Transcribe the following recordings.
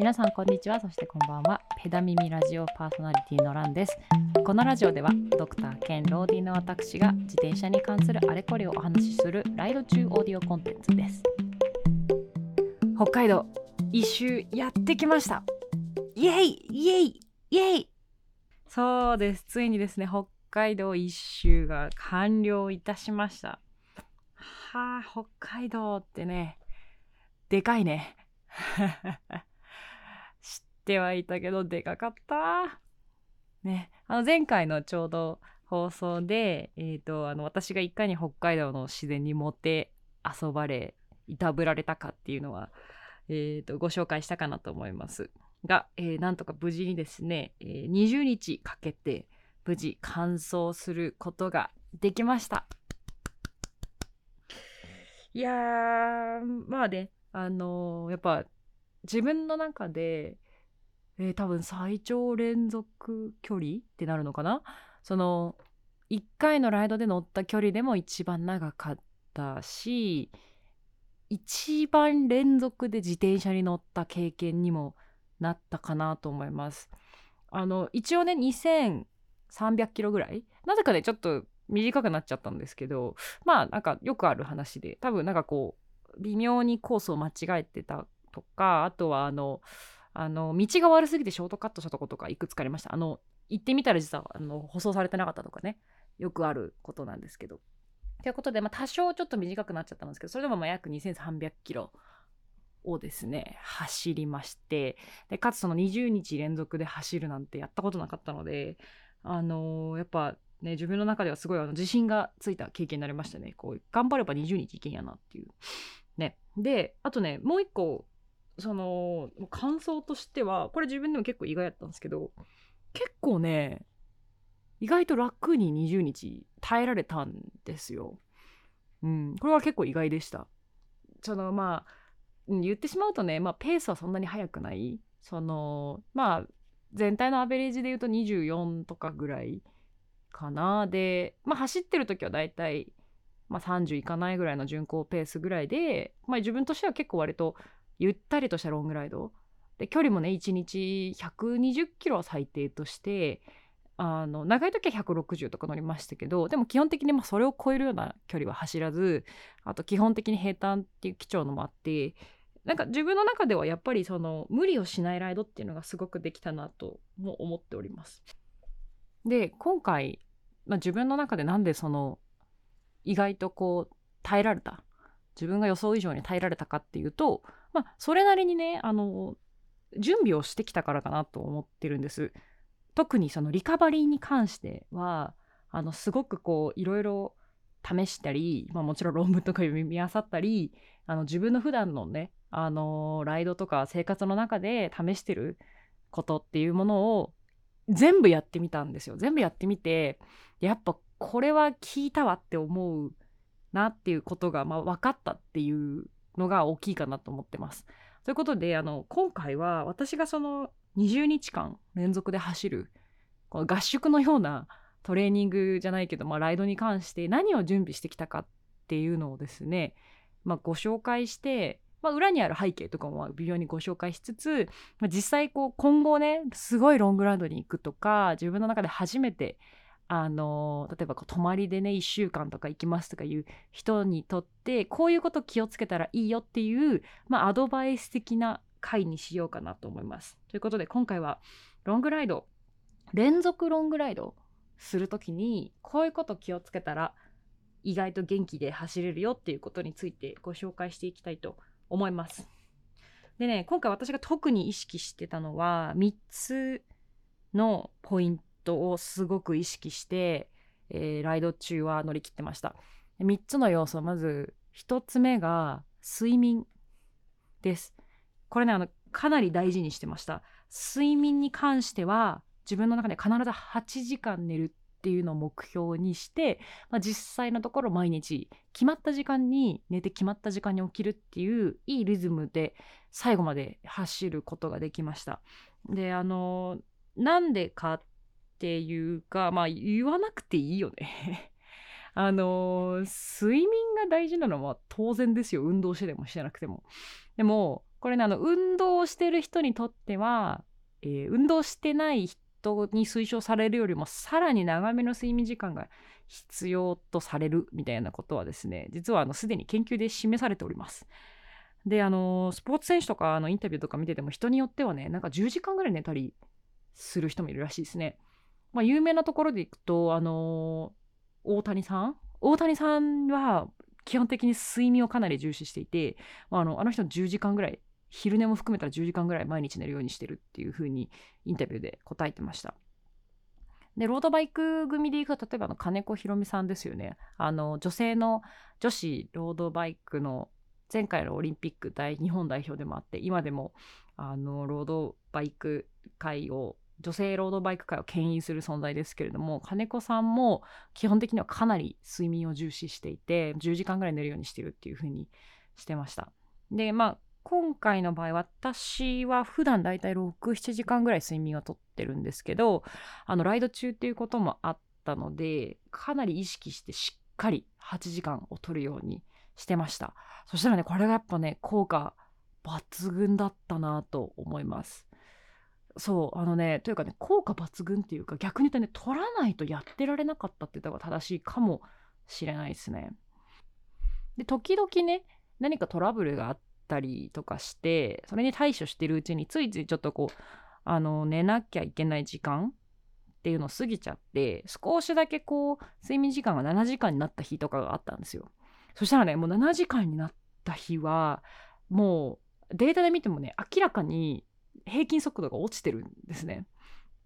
皆さんこんにちは。そしてこんばんは。ペダ耳ラジオパーソナリティのランです。このラジオではドクター兼ローディの私が自転車に関するあれこれをお話しするライド中オーディオコンテンツです。北海道一周やってきました。イエイイエイイエイ。そうです。ついにですね北海道一周が完了いたしました。はあ北海道ってねでかいね。てはいたけどでかかった。ね。あの前回のちょうど放送で、えーと、あの私がいかに北海道の自然に持って遊ばれいたぶられたかっていうのは、えーと、ご紹介したかなと思います。が、えー、なんとか無事にですね、えー、20日かけて無事完走することができました。いやまあねあのー、やっぱ自分の中で、えー、多分最長連続距離ってなるのかな？その1回のライドで乗った距離でも一番長かったし一番連続で自転車に乗った経験にもなったかなと思います。あの一応ね2300キロぐらい？なぜかねちょっと短くなっちゃったんですけどまあなんかよくある話で多分なんかこう微妙にコースを間違えてたとかあとはあのあの道が悪すぎてショートカットしたとことかいくつかありました。あの行ってみたら実はあの舗装されてなかったとかね。よくあることなんですけど。ということで、まあ、多少ちょっと短くなっちゃったんですけどそれでもまあ約2300キロをですね走りまして。でかつその20日連続で走るなんてやったことなかったのであのー、やっぱね自分の中ではすごいあの自信がついた経験になりましたね。こう頑張れば20日いけんやなっていう。ね。であとねもう一個その感想としてはこれ自分でも結構意外やったんですけど結構ね意外と楽に20日耐えられたんですよ。うん、これは結構意外でした。そのまあ言ってしまうとね、まあ、ペースはそんなに速くないそのまあ全体のアベレージで言うと24とかぐらいかなで、まあ、走ってる時はだいたい、まあ、30いかないぐらいの巡航ペースぐらいで、まあ、自分としては結構割とゆったりとしたロングライドで距離もね1日120キロは最低としてあの長い時は160とか乗りましたけどでも基本的にまそれを超えるような距離は走らずあと基本的に平坦っていう基調のもあってなんか自分の中ではやっぱりその無理をしないライドっていうのがすごくできたなとも思っております。で今回、まあ、自分の中でなんでその意外とこう耐えられた自分が予想以上に耐えられたかっていうとまあそれなりにねあの準備をしてきたからかなと思ってるんです。特にそのリカバリーに関してはあのすごくこういろいろ試したり、まあ、もちろん論文とか読み漁ったりあの自分の普段のねあのライドとか生活の中で試してることっていうものを全部やってみたんですよ全部やってみてやっぱこれは聞いたわって思うなっていうことが、まあ、分かったっていうのが大きいかなと思ってます。ということであの今回は私がその20日間連続で走るこの合宿のようなトレーニングじゃないけど、まあ、ライドに関して何を準備してきたかっていうのをですね、まあ、ご紹介して、まあ、裏にある背景とかも微妙にご紹介しつつ、まあ、実際こう今後ねすごいロングラウンドに行くとか自分の中で初めてあの例えばこう泊まりでね1週間とか行きますとかいう人にとってこういうこと気をつけたらいいよっていう、まあ、アドバイス的な回にしようかなと思います。ということで今回はロングライド連続ロングライドする時にこういうこと気をつけたら意外と元気で走れるよっていうことについてご紹介していきたいと思います。でね今回私が特に意識してたのは3つのポイントをすごく意識して、えー、ライド中は乗り切ってました。3つの要素まず1つ目が睡眠です。これねあのかなり大事にしてました睡眠に関しては自分の中で必ず8時間寝るっていうのを目標にして、まあ、実際のところ毎日決まった時間に寝て決まった時間に起きるっていういいリズムで最後まで走ることができましたであのなんでかっていうかまあ言わなくていいよね あの睡眠が大事なのは当然ですよ運動してでもしてなくてもでもこれねあの運動してる人にとっては、えー、運動してない人に推奨されるよりもさらに長めの睡眠時間が必要とされるみたいなことはですね実はあのすでに研究で示されております。であのスポーツ選手とかのインタビューとか見てても人によってはねなんか10時間ぐらい寝たりする人もいるらしいですね。まあ、有名なところでいくとあの大谷さん？大谷さんは基本的に睡眠をかなり重視していて、まあ、あのあの人10時間ぐらい昼寝も含めたら10時間ぐらい毎日寝るようにしてるっていう風にインタビューで答えてました。でロードバイク組でいくと例えばの金子ひろみさんですよねあの女性の女子ロードバイクの前回のオリンピック大日本代表でもあって今でもあのロードバイク界を女性ロードバイク界を牽引する存在ですけれども金子さんも基本的にはかなり睡眠を重視していて10時間ぐらい寝るようにしてるっていう風にしてました。でまあ今回の場合私は普段だいたい67時間ぐらい睡眠をとってるんですけどあのライド中っていうこともあったのでかなり意識してしっかり8時間を取るようにしてました。そしたらねこれがやっぱね効果抜群だったなと思います。そうあのねというかね効果抜群っていうか逆に言うとね取らないとやってられなかったって言った方が正しいかもしれないですね。で時々ね何かトラブルがあったりとかしてそれに対処してるうちについついちょっとこうあの寝なきゃいけない時間っていうのを過ぎちゃって少しだけこう睡眠時間が7時間になった日とかがあったんですよ。そしたらねもう7時間になった日はもうデータで見てもね明らかに平均速度が落ちてるんですね。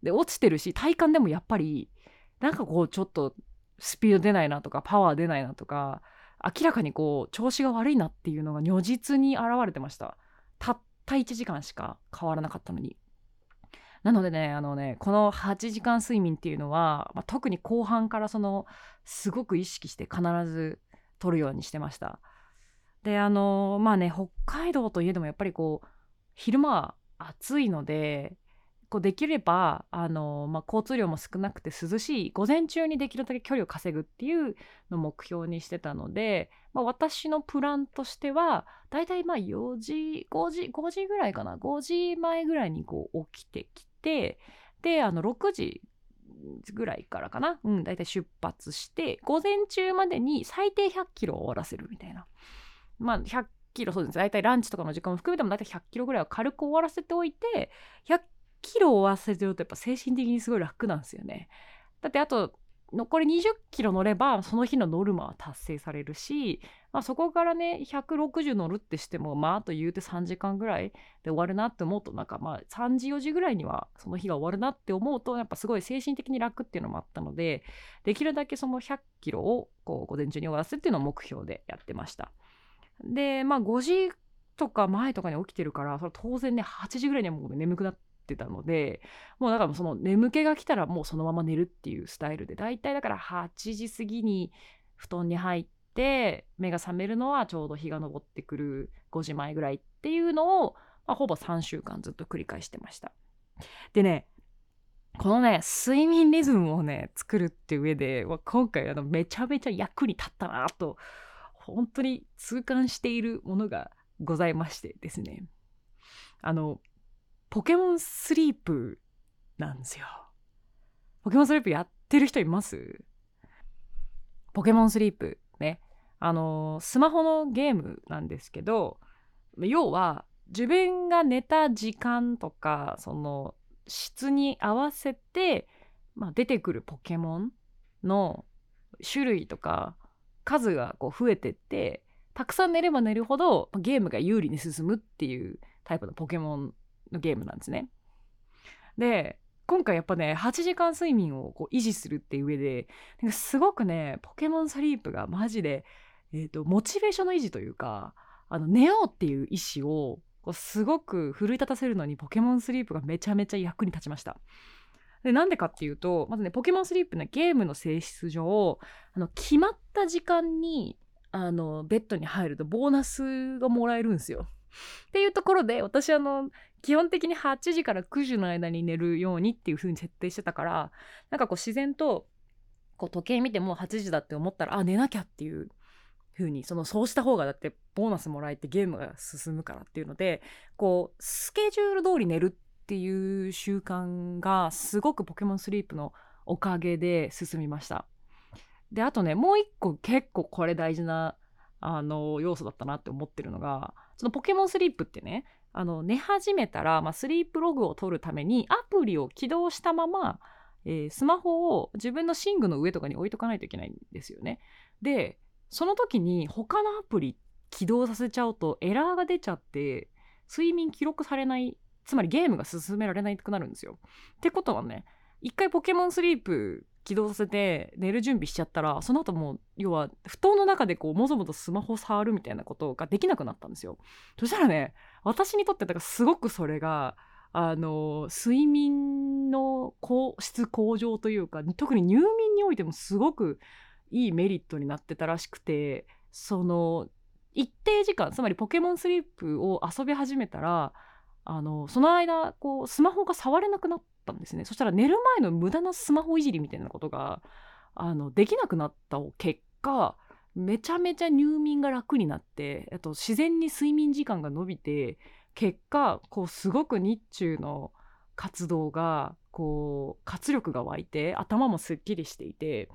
で落ちてるし体感でもやっぱりなんかこうちょっとスピード出ないなとかパワー出ないなとか明らかにこう調子が悪いなっていうのが如実に現れてました。たった1時間しか変わらなかったのに。なのでねあのねこの8時間睡眠っていうのは、まあ、特に後半からそのすごく意識して必ず取るようにしてました。であのまあね北海道といえどもやっぱりこう昼間は暑いのでこうできればあの、まあ、交通量も少なくて涼しい午前中にできるだけ距離を稼ぐっていうのを目標にしてたので、まあ、私のプランとしてはだいたいまあ4時5時5時ぐらいかな5時前ぐらいにこう起きてきてであの6時ぐらいからかな、うん、だいたい出発して午前中までに最低100キロを終わらせるみたいな。まあ100キロそうです大体ランチとかの時間も含めても大体100キロぐらいは軽く終わらせておいて100キロ終わらせてるとやっぱ精神的にすごい楽なんですよね。だってあと残り20キロ乗ればその日のノルマは達成されるし、まあ、そこからね160乗るってしてもまああと言うて3時間ぐらいで終わるなって思うとなんかまあ3時4時ぐらいにはその日が終わるなって思うとやっぱすごい精神的に楽っていうのもあったのでできるだけその100キロをこう午前中に終わらせっていうのを目標でやってました。でまあ5時とか前とかに起きてるからそれ当然ね8時ぐらいにはもう眠くなってたのでもうだからその眠気が来たらもうそのまま寝るっていうスタイルでだいたいだから8時過ぎに布団に入って目が覚めるのはちょうど日が昇ってくる5時前ぐらいっていうのを、まあ、ほぼ3週間ずっと繰り返してました。でねこのね睡眠リズムをね作るって上で今回あのめちゃめちゃ役に立ったなと本当に痛感しているものがございましてですね。あのポケモンスリープなんですよ。ポケモンスリープやってる人います？ポケモンスリープね。あのスマホのゲームなんですけど要は自分が寝た時間とかその質に合わせて、まあ、出てくるポケモンの種類とか数がこう増えてってたくさん寝れば寝るほどゲームが有利に進むっていうタイプのポケモンのゲームなんですね。で今回やっぱね8時間睡眠をこう維持するっていう上ですごくねポケモンスリープがマジで、えーと、モチベーションの維持というかあの寝ようっていう意思をこうすごく奮い立たせるのにポケモンスリープがめちゃめちゃ役に立ちました。でなんでかっていうとまずねポケモンスリープねゲームの性質上あの決まった時間にあのベッドに入るとボーナスがもらえるんですよ。っていうところで私あの基本的に8時から9時の間に寝るようにっていう風に設定してたからなんかこう自然とこう時計見てもう8時だって思ったらあ寝なきゃっていう風にそのそうした方がだってボーナスもらえてゲームが進むからっていうのでこうスケジュール通り寝るっていう習慣がすごくポケモンスリープのおかげで進みましたであとねもう一個結構これ大事なあの要素だったなって思ってるのがそのポケモンスリープってねあの寝始めたら、まあ、スリープログを取るためにアプリを起動したまま、えー、スマホを自分の寝具の上とかに置いとかないといけないんですよね。でその時に他のアプリ起動させちゃうとエラーが出ちゃって睡眠記録されないつまりゲームが進められなくなるんですよ。ってことはね一回ポケモンスリープ起動させて寝る準備しちゃったらその後もう要は布団の中でこうもぞもぞスマホ触るみたいなことができなくなったんですよ。そしたらね私にとってだからすごくそれがあの睡眠の質向上というか特に入眠においてもすごくいいメリットになってたらしくてその一定時間つまりポケモンスリープを遊び始めたらあのその間こうスマホが触れなくなったんですねそしたら寝る前の無駄なスマホいじりみたいなことがあのできなくなった結果めちゃめちゃ入眠が楽になってと自然に睡眠時間が伸びて結果こうすごく日中の活動がこう活力が湧いて頭もすっきりしていて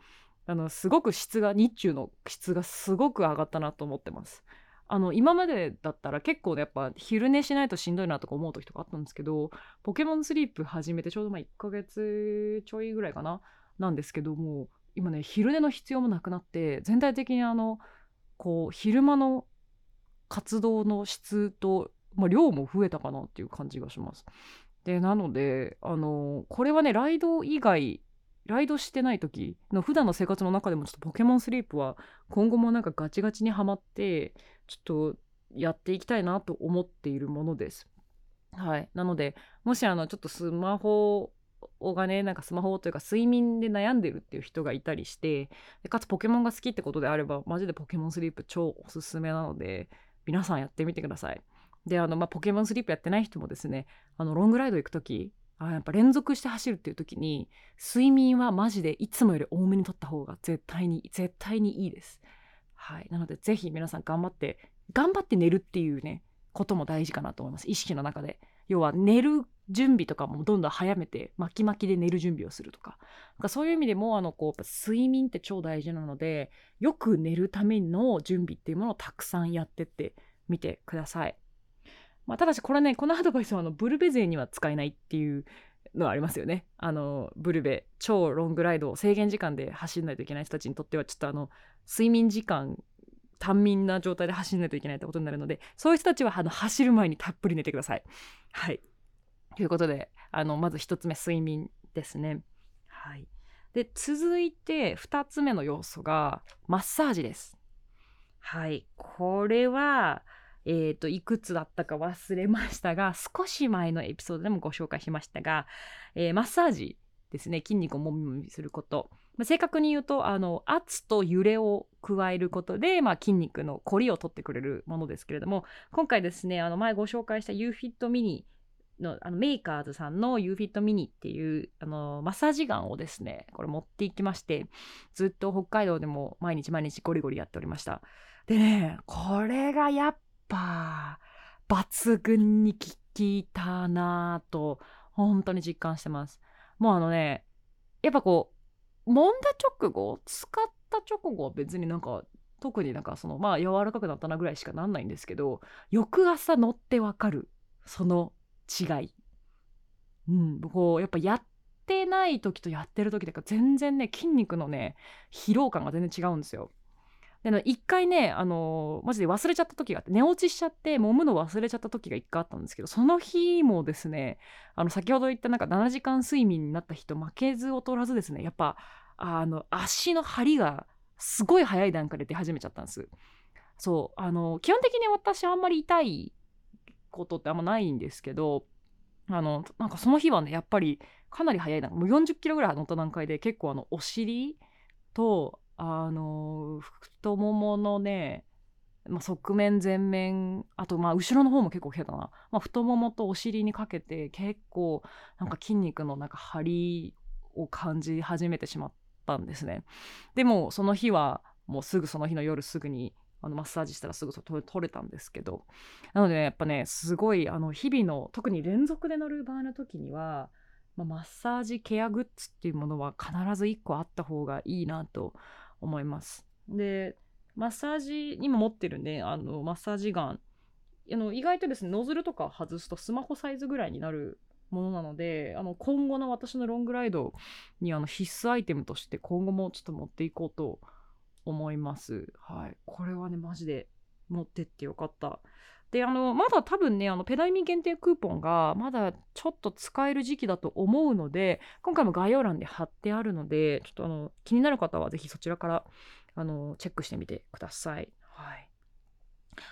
あのすごく質が日中の質がすごく上がったなと思ってます。あの今までだったら結構やっぱ昼寝しないとしんどいなとか思う時とかあったんですけどポケモンスリープ始めてちょうどまあ1ヶ月ちょいぐらいかななんですけども今ね昼寝の必要もなくなって全体的にあのこう昼間の活動の質と、まあ、量も増えたかなっていう感じがします。でなのであのこれはねライド以外ライドしてない時の普段の生活の中でもちょっとポケモンスリープは今後もなんかガチガチにはまってちょっとやっていきたいなと思っているものです。はい、なのでもしあのちょっとスマホがねなんかスマホというか睡眠で悩んでるっていう人がいたりしてでかつポケモンが好きってことであればマジでポケモンスリープ超おすすめなので皆さんやってみてください。であの、まあ、ポケモンスリープやってない人もですねあのロングライド行く時あやっぱ連続して走るっていう時に睡眠はマジでいつもより多めにとった方が絶対に絶対にいいです。はい、なのでぜひ皆さん頑張って頑張って寝るっていうねことも大事かなと思います。意識の中で。要は寝る準備とかもどんどん早めて巻き巻きで寝る準備をするとか。なんかそういう意味でもあのこう睡眠って超大事なのでよく寝るための準備っていうものをたくさんやってってみてください。まあ、ただしこれねこのアドバイスはあのブルベ勢には使えないっていうのはありますよね。あのブルベ超ロングライドを制限時間で走んないといけない人たちにとってはちょっとあの睡眠時間短眠な状態で走んないといけないってことになるのでそういう人たちはあの走る前にたっぷり寝てください。はいということであのまず1つ目睡眠ですね。はい、で続いて2つ目の要素がマッサージです。はいこれはえーと、いくつだったか忘れましたが 少し前のエピソードでもご紹介しましたが、えー、マッサージですね筋肉をもみもみすること、まあ、正確に言うとあの圧と揺れを加えることで、まあ、筋肉のこりを取ってくれるものですけれども今回ですねあの前ご紹介した UFIT ミニのあのメーカーズさんの UFIT ミニっていうあのマッサージガンをですねこれ持っていきましてずっと北海道でも毎日毎日ゴリゴリやっておりました。でねこれがやっぱ抜群に効いたなと本当に実感してます。もうあのねやっぱこう揉んだ直後使った直後は別になんか特になんかそのまあ柔らかくなったなぐらいしかなんないんですけど翌朝乗ってわかるその違い。うん、こうやっぱやってない時とやってる時とか全然ね筋肉のね疲労感が全然違うんですよ。で一回ねあのマジで忘れちゃった時があって寝落ちしちゃって揉むの忘れちゃった時が一回あったんですけどその日もですねあの先ほど言ったなんか7時間睡眠になった人負けず劣らずですねやっぱあの足の張りがすごい早い段階で出始めちゃったんです。そうあの基本的に私あんまり痛いことってあんまないんですけどあのなんかその日はねやっぱりかなり早いなもう40キロぐらい乗った段階で結構あのお尻とあの太もものね、まあ、側面前面あとまあ後ろの方も結構来てたな、まあ、太ももとお尻にかけて結構なんか筋肉のなんか張りを感じ始めてしまったんですね。でもその日はもうすぐその日の夜すぐにあのマッサージしたらすぐ取れたんですけど。なので、ね、やっぱねすごいあの日々の特に連続で乗る場合の時には、まあ、マッサージケアグッズっていうものは必ず1個あった方がいいなと思います。でマッサージにも持ってるねあのマッサージガンあの意外とですねノズルとか外すとスマホサイズぐらいになるものなのであの今後の私のロングライドにあの必須アイテムとして今後もちょっと持っていこうと思います。はい、これはねマジで持ってってよかった。であのまだ多分ねあのペダイミ限定クーポンがまだちょっと使える時期だと思うので今回も概要欄で貼ってあるのでちょっとあの気になる方は是非そちらからあのチェックしてみてください。はい、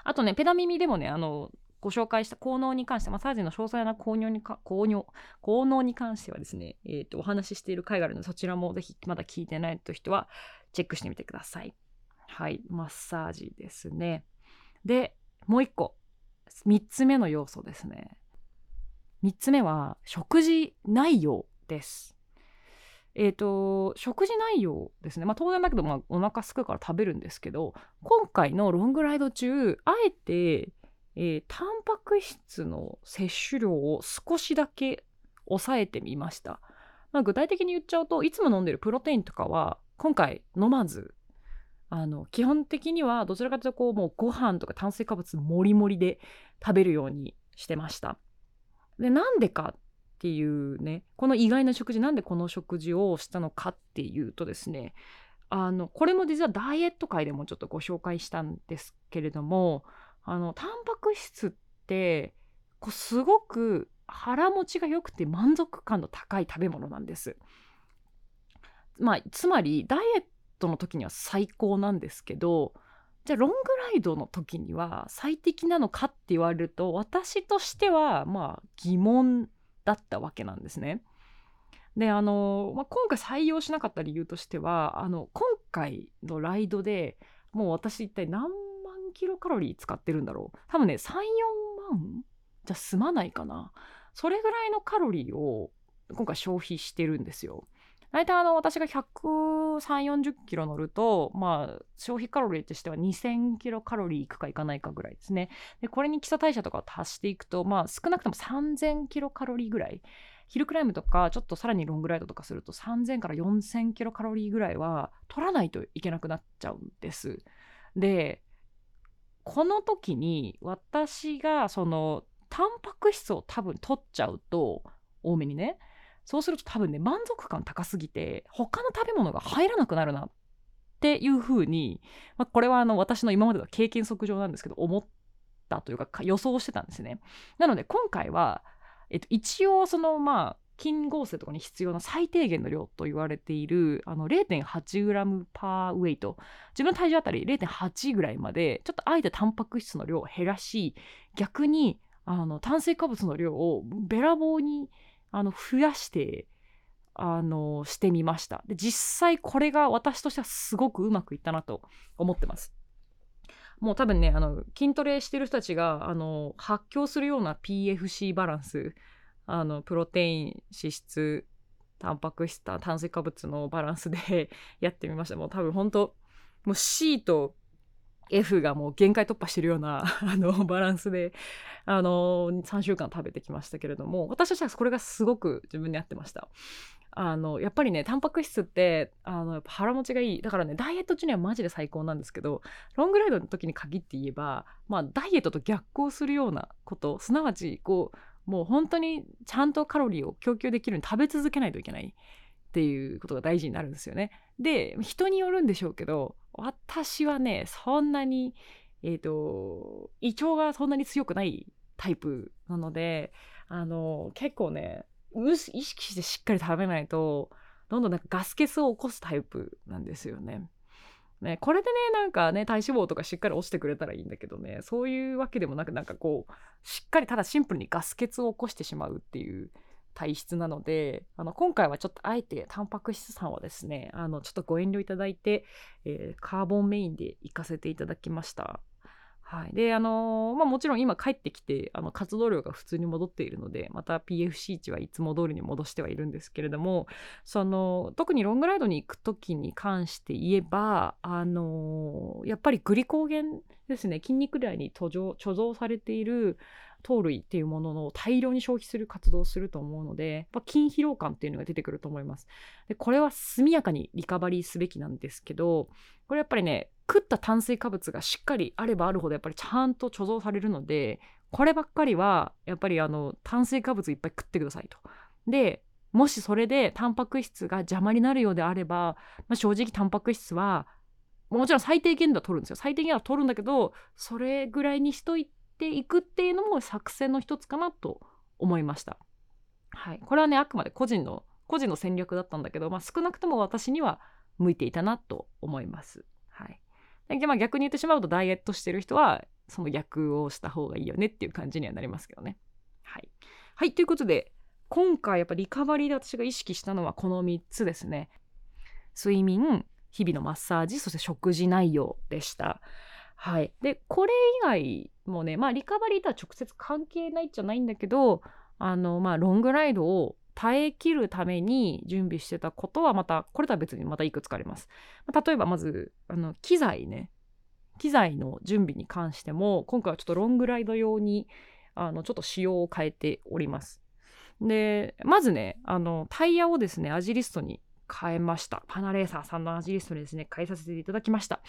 あとねペダ耳でもねあのご紹介した効能に関して、マッサージの詳細な効能にか効能効能に関してはですね、えーと、お話ししている回があるので、そちらもぜひまだ聞いてないという人はチェックしてみてください。はい、マッサージですね。で、もう一個、3つ目の要素ですね。3つ目は、食事内容です。えっ、ー、と、食事内容ですね。まあ当然だけど、まあお腹すくから食べるんですけど、今回のロングライド中、あえてえー、タンパク質の摂取量を少しだけ抑えてみました。まあ、具体的に言っちゃうといつも飲んでるプロテインとかは今回飲まずあの基本的にはどちらかというとこうもうご飯とか炭水化物もりもりで食べるようにしてました。でなんでかっていうねこの意外な食事なんでこの食事をしたのかっていうとですねあのこれも実はダイエット界でもちょっとご紹介したんですけれどもあのタンパク質ってこうすごく腹持ちが良くて満足感の高い食べ物なんです。まあ、つまりダイエットの時には最高なんですけどじゃあロングライドの時には最適なのかって言われると私としてはまあ疑問だったわけなんですね。であの、まあ、今回採用しなかった理由としてはあの今回のライドでもう私一体何万キロカロリー使ってるんだろう。多分ね34万じゃ済まないかな。それぐらいのカロリーを今回消費してるんですよ。大体あの私が13040キロ乗ると、まあ、消費カロリーとしては2000キロカロリーいくかいかないかぐらいですね。でこれに基礎代謝とかを足していくと、まあ、少なくとも3000キロカロリーぐらい。ヒルクライムとかちょっとさらにロングライドとかすると3000から4000キロカロリーぐらいは取らないといけなくなっちゃうんです。でこの時に私がそのタンパク質を多分取っちゃうと多めにねそうすると多分ね満足感高すぎて他の食べ物が入らなくなるなっていうふうに、まあ、これはあの私の今までの経験則上なんですけど思ったというか予想してたんですね。なので今回は、えっと、一応そのまあ筋合成とかに必要な最低限の量と言われているあの 0.8g パーウェイト自分の体重あたり0.8ぐらいまでちょっとあえてタンパク質の量を減らし逆にあの炭水化物の量をべらぼうにあの増やしてあのしてみました。で実際これが私としてはすごくうまくいったなと思ってます。もう多分ねあの筋トレしてる人たちがあの発狂するような PFC バランスあのプロテイン脂質タンパク質炭水化物のバランスで やってみました。もう多分本当もう C と F がもう限界突破してるような あのバランスであの3週間食べてきましたけれども私としてはこれがすごく自分に合ってました。あのやっぱりねタンパク質ってあのっ腹持ちがいい。だからねダイエット中にはマジで最高なんですけどロングライドの時に限って言えばまあダイエットと逆行するようなことすなわちこうもう本当にちゃんとカロリーを供給できるように食べ続けないといけない。っていうことが大事になるんですよね。で人によるんでしょうけど私はねそんなにえっ、ー、と胃腸がそんなに強くないタイプなのであの結構ね意識してしっかり食べないとどんどんなんかガス欠を起こすタイプなんですよね。ね、これでねなんかね体脂肪とかしっかり落ちてくれたらいいんだけどねそういうわけでもなくなんかこうしっかりただシンプルにガス欠を起こしてしまうっていう体質なのであの今回はちょっとあえてタンパク質さんはですねあのちょっとご遠慮いただいて、えー、カーボンメインで行かせていただきました。はい、であのー、まあ、もちろん今帰ってきてあの活動量が普通に戻っているのでまた PFC 値はいつも通りに戻してはいるんですけれどもその特にロングライドに行く時に関して言えば、あのー、やっぱりグリコーゲンですね筋肉内に貯蔵されている糖類っていうものの大量に消費する活動をすると思うのでやっぱ筋疲労感っていうのが出てくると思いますでこれは速やかにリカバリーすべきなんですけどこれやっぱりね食った炭水化物がしっかりあればあるほどやっぱりちゃんと貯蔵されるのでこればっかりはやっぱりあの炭水化物いっぱい食ってくださいと。でもしそれでタンパク質が邪魔になるようであれば、まあ、正直タンパク質はもちろん最低限度は取るんですよ最低限は取るんだけどそれぐらいにしといていくっていうのも作戦の一つかなと思いました。はい、これはねあくまで個人の個人の戦略だったんだけど、まあ、少なくとも私には向いていたなと思います。はい、でまあ、逆に言ってしまうとダイエットしてる人はその逆をした方がいいよねっていう感じにはなりますけどね。はい、はい、ということで今回やっぱリカバリーで私が意識したのはこの3つですね。睡眠日々のマッサージそして食事内容でした。はい、でこれ以外もうねまあリカバリーとは直接関係ないじゃないんだけどあのまあロングライドを耐えきるために準備してたことはまたこれとは別にまたいくつかあります。例えばまずあの機材ね機材の準備に関しても今回はちょっとロングライド用にあのちょっと仕様を変えております。でまずねあのタイヤをですねアジリストに変えました。パナレーサーさんのアジリストにですね変えさせていただきました。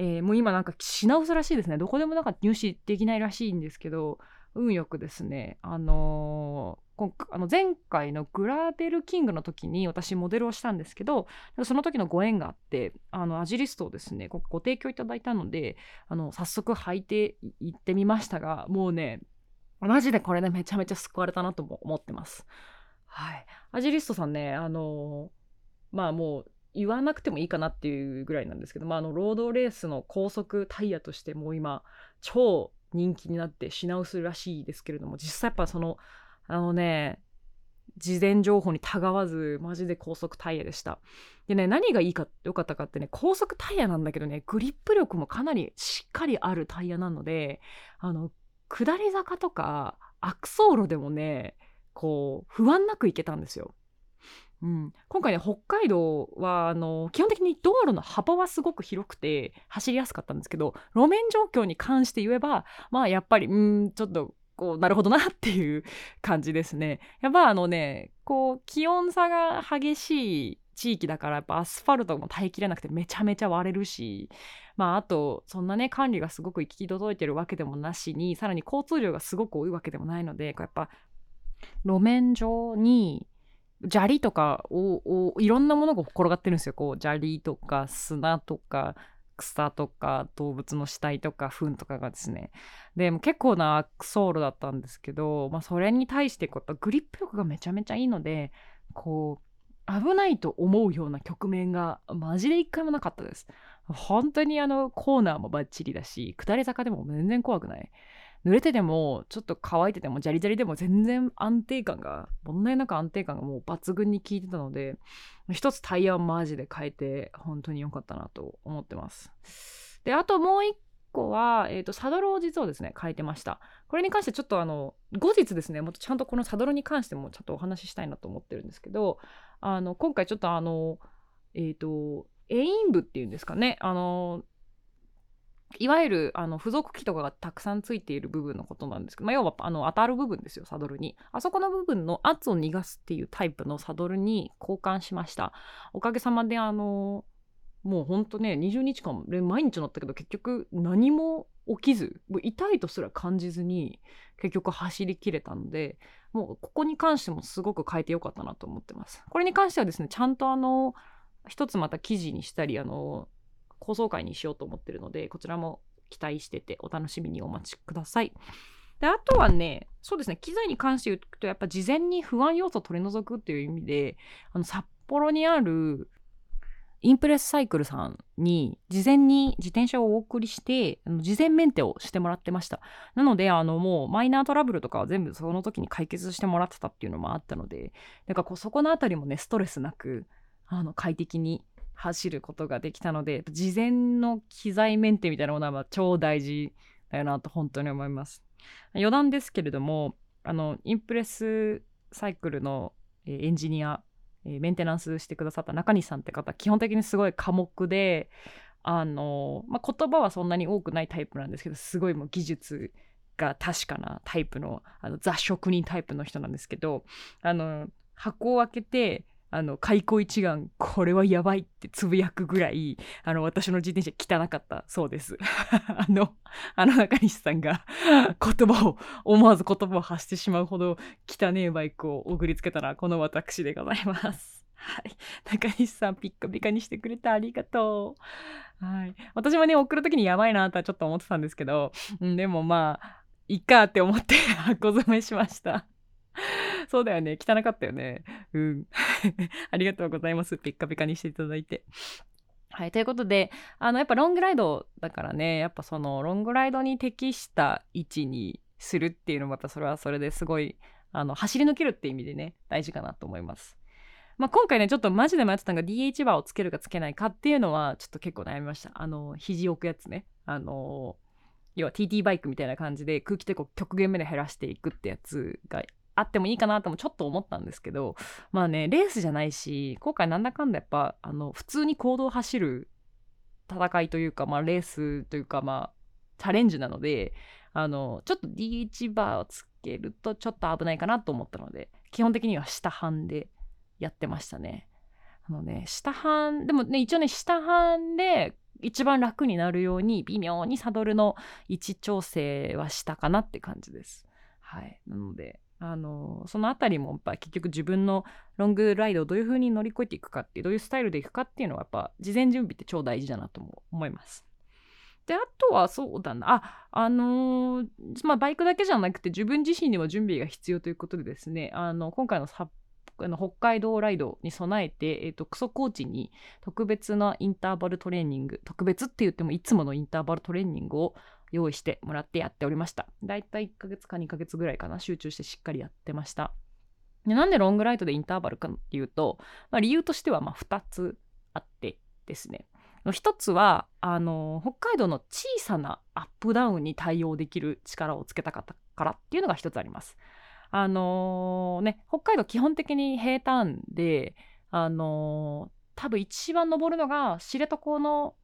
えー、もう今なんか品薄らしいですね。どこでもなんか入手できないらしいんですけど運よくですねあのーあの前回のグラベルキングの時に私モデルをしたんですけどその時のご縁があってあのアジリストをですねご提供いただいたのであの早速履いていってみましたがもうねマジでこれねめちゃめちゃ救われたなとも思ってます。はい、アジリストさんねあのまあもう言わなくてもいいかなっていうぐらいなんですけど、まあ、あのロードレースの高速タイヤとしてもう今超人気になって品薄らしいですけれども実際やっぱそのあのね事前情報にたがわずマジで高速タイヤでした。でね何がいいか良かったかってね高速タイヤなんだけどねグリップ力もかなりしっかりあるタイヤなのであの下り坂とか悪走路でもねこう不安なく行けたんですよ。うん、今回ね北海道はあの基本的に道路の幅はすごく広くて走りやすかったんですけど路面状況に関して言えばまあやっぱりうんちょっとこうなるほどなっていう感じですね。やっぱあのねこう気温差が激しい地域だからやっぱアスファルトも耐えきれなくてめちゃめちゃ割れるしまああとそんなね管理がすごく行き届いてるわけでもなしにさらに交通量がすごく多いわけでもないのでやっぱ路面上に砂利とかをいろんなものが転がってるんですよ。こう砂利とか砂とか草とか動物の死体とか糞とかがですね。でも結構な悪走路だったんですけど、まあ、それに対してこうやっぱグリップ力がめちゃめちゃいいのでこう危ないと思うような局面がマジで一回もなかったです。本当にあのコーナーもバッチリだし下り坂でも全然怖くない。濡れててもちょっと乾いててもジャリジャリでも全然安定感が問題なく安定感がもう抜群に効いてたので一つタイヤはマジで変えて本当に良かったなと思ってます。であともう一個は、えーと、サドルを実はですね変えてました。これに関してちょっとあの後日ですねもっとちゃんとこのサドルに関してもちょっとお話ししたいなと思ってるんですけどあの今回ちょっとあのえっ、ー、とエイン部っていうんですかねあのいわゆるあの付属機とかがたくさんついている部分のことなんですけど、まあ、要はあの当たる部分ですよサドルに。あそこの部分の圧を逃がすっていうタイプのサドルに交換しました。おかげさまであのもうほんとね20日間毎日乗ったけど結局何も起きずもう痛いとすら感じずに結局走りきれたのでもうここに関してもすごく変えてよかったなと思ってます。これに関してはですねちゃんとあの一つまた記事にしたりあの放送回にしようと思ってるのでこちらも期待しててお楽しみにお待ちください。であとはねそうですね機材に関して言うとやっぱ事前に不安要素を取り除くっていう意味であの札幌にあるインプレスサイクルさんに事前に自転車をお送りして事前メンテをしてもらってましたなのであのもうマイナートラブルとかは全部その時に解決してもらってたっていうのもあったのでなんかこうそこの辺りもねストレスなくあの快適に走ることができたので事前の機材メンテみたいなものは超大事だよなと本当に思います。余談ですけれどもあのインプレスサイクルのエンジニアメンテナンスしてくださった中西さんって方基本的にすごい寡黙であの、まあ、言葉はそんなに多くないタイプなんですけどすごいもう技術が確かなタイプのあのザ職人タイプの人なんですけどあの箱を開けてあの開口一眼これはやばいってつぶやくぐらいあの私の自転車汚かったそうです。あのあの中西さんが言葉を思わず言葉を発してしまうほど汚ねえバイクを送りつけたらこの私でございます。はい。中西さんピッカピカにしてくれてありがとう。はい。私もね送る時にやばいなとはちょっと思ってたんですけど、うん、でもまあいっかって思って箱詰めしました。そうだよね。汚かったよね。うん。ありがとうございます。ピッカピカにしていただいて。はい。ということで、あの、やっぱロングライドだからね、やっぱそのロングライドに適した位置にするっていうのも、やっぱそれはそれですごい、あの、走り抜けるって意味でね、大事かなと思います。まあ、今回ね、ちょっとマジで迷ってたのが DH バーをつけるかつけないかっていうのは、ちょっと結構悩みました。あの、肘置くやつね。あの、要は TT バイクみたいな感じで空気抵抗極限目で減らしていくってやつがあってもいいかなともちょっと思ったんですけどまあねレースじゃないし今回なんだかんだやっぱあの普通に行動を走る戦いというか、まあ、レースというかまあチャレンジなのであのちょっと DH バーをつけるとちょっと危ないかなと思ったので基本的には下半でやってましたね。あのね下半でもね一応ね下半で一番楽になるように微妙にサドルの位置調整はしたかなって感じです。はい、なのであのその辺りもやっぱ結局自分のロングライドをどういう風に乗り越えていくかってうどういうスタイルでいくかっていうのはやっぱ事前準備って超大事だなとも思います。であとはそうだなああのー、まあバイクだけじゃなくて自分自身にも準備が必要ということでですねあの今回の札あの北海道ライドに備えて、えーと、クソコーチに特別なインターバルトレーニング特別って言ってもいつものインターバルトレーニングを用意してもらってやっておりました。だいたい1ヶ月か2ヶ月ぐらいかな集中してしっかりやってました。でなんでロングライドでインターバルかっていうと、まあ、理由としてはま2つあってですね。一つはあの北海道の小さなアップダウンに対応できる力をつけたかったからっていうのが一つあります。あのー、ね、北海道基本的に平坦で、あのー、多分一番登るのが知床の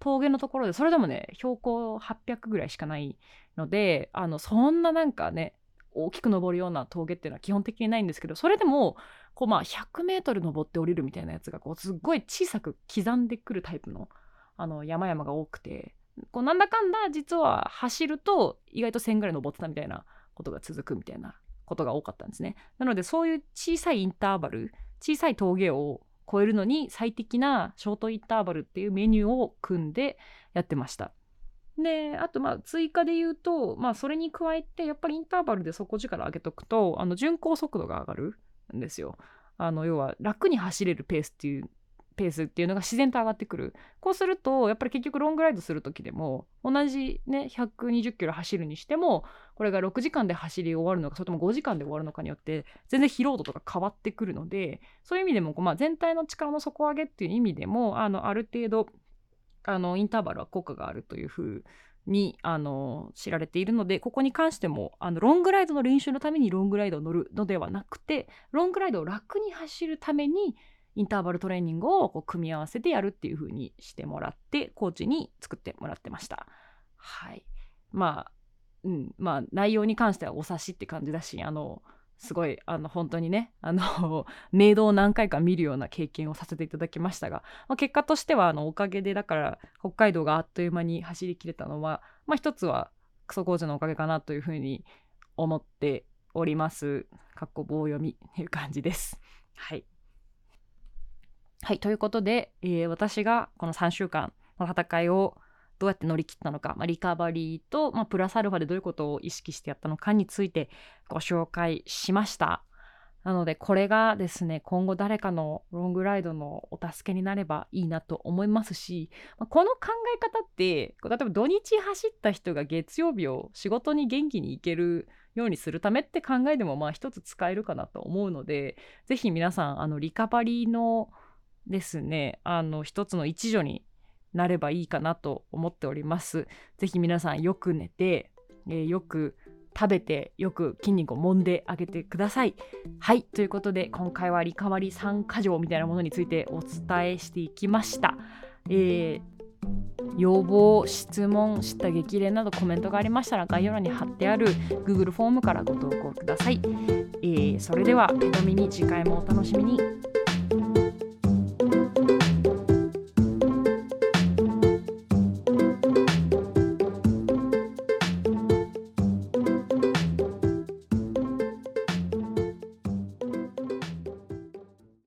峠のところで、それでもね、標高800ぐらいしかないので、あの、そんななんかね、大きく登るような峠っていうのは基本的にないんですけど、それでも、こうまあ100メートル登って降りるみたいなやつが、こうすっごい小さく刻んでくるタイプの、あの、山々が多くて、こうなんだかんだ実は走ると意外と1000ぐらい登ってたみたいなことが続くみたいなことが多かったんですね。なのでそういう小さいインターバル小さい峠を超えるのに最適なショートインターバルっていうメニューを組んでやってました。であとまあ追加で言うと、まあ、それに加えてやっぱりインターバルで底力上げとくとあの巡航速度が上がるんですよ。あの要は楽に走れるペースっていうペースっていうのが自然と上がってくる。こうするとやっぱり結局ロングライドする時でも同じね120キロ走るにしてもこれが6時間で走り終わるのかそれとも5時間で終わるのかによって全然疲労度とか変わってくるのでそういう意味でも、まあ、全体の力の底上げっていう意味でもあのある程度あのインターバルは効果があるというふうにあの知られているのでここに関してもあのロングライドの練習のためにロングライドを乗るのではなくてロングライドを楽に走るためにインターバルトレーニングをこう組み合わせてやるっていう風にしてもらってコーチに作ってもらってました。はいまあうんまあ内容に関してはお察しって感じだしあのすごいあの本当にねあのメイドを何回か見るような経験をさせていただきましたが、まあ、結果としてはあのおかげでだから北海道があっという間に走りきれたのは、まあ、一つはクソ工事のおかげかなというふうに思っております。かっこ棒読みっていう感じです。はい。はい、ということで、えー、私がこの3週間の戦いをどうやって乗り切ったのか、まあ、リカバリーと、まあ、プラスアルファでどういうことを意識してやったのかについてご紹介しました。なのでこれがですね今後誰かのロングライドのお助けになればいいなと思いますし、この考え方って例えば土日走った人が月曜日を仕事に元気に行けるようにするためって考えでもまあ一つ使えるかなと思うので是非皆さんあのリカバリーのですねあの一つの一助になればいいかなと思っております。ぜひ皆さんよく寝て、えー、よく食べてよく筋肉を揉んであげてください。はいということで今回はリカバリー3箇条みたいなものについてお伝えしていきました。えー、要望、質問、知った激励などコメントがありましたら概要欄に貼ってある Google フォームからご投稿ください。えー、それでは、手紙に次回もお楽しみに。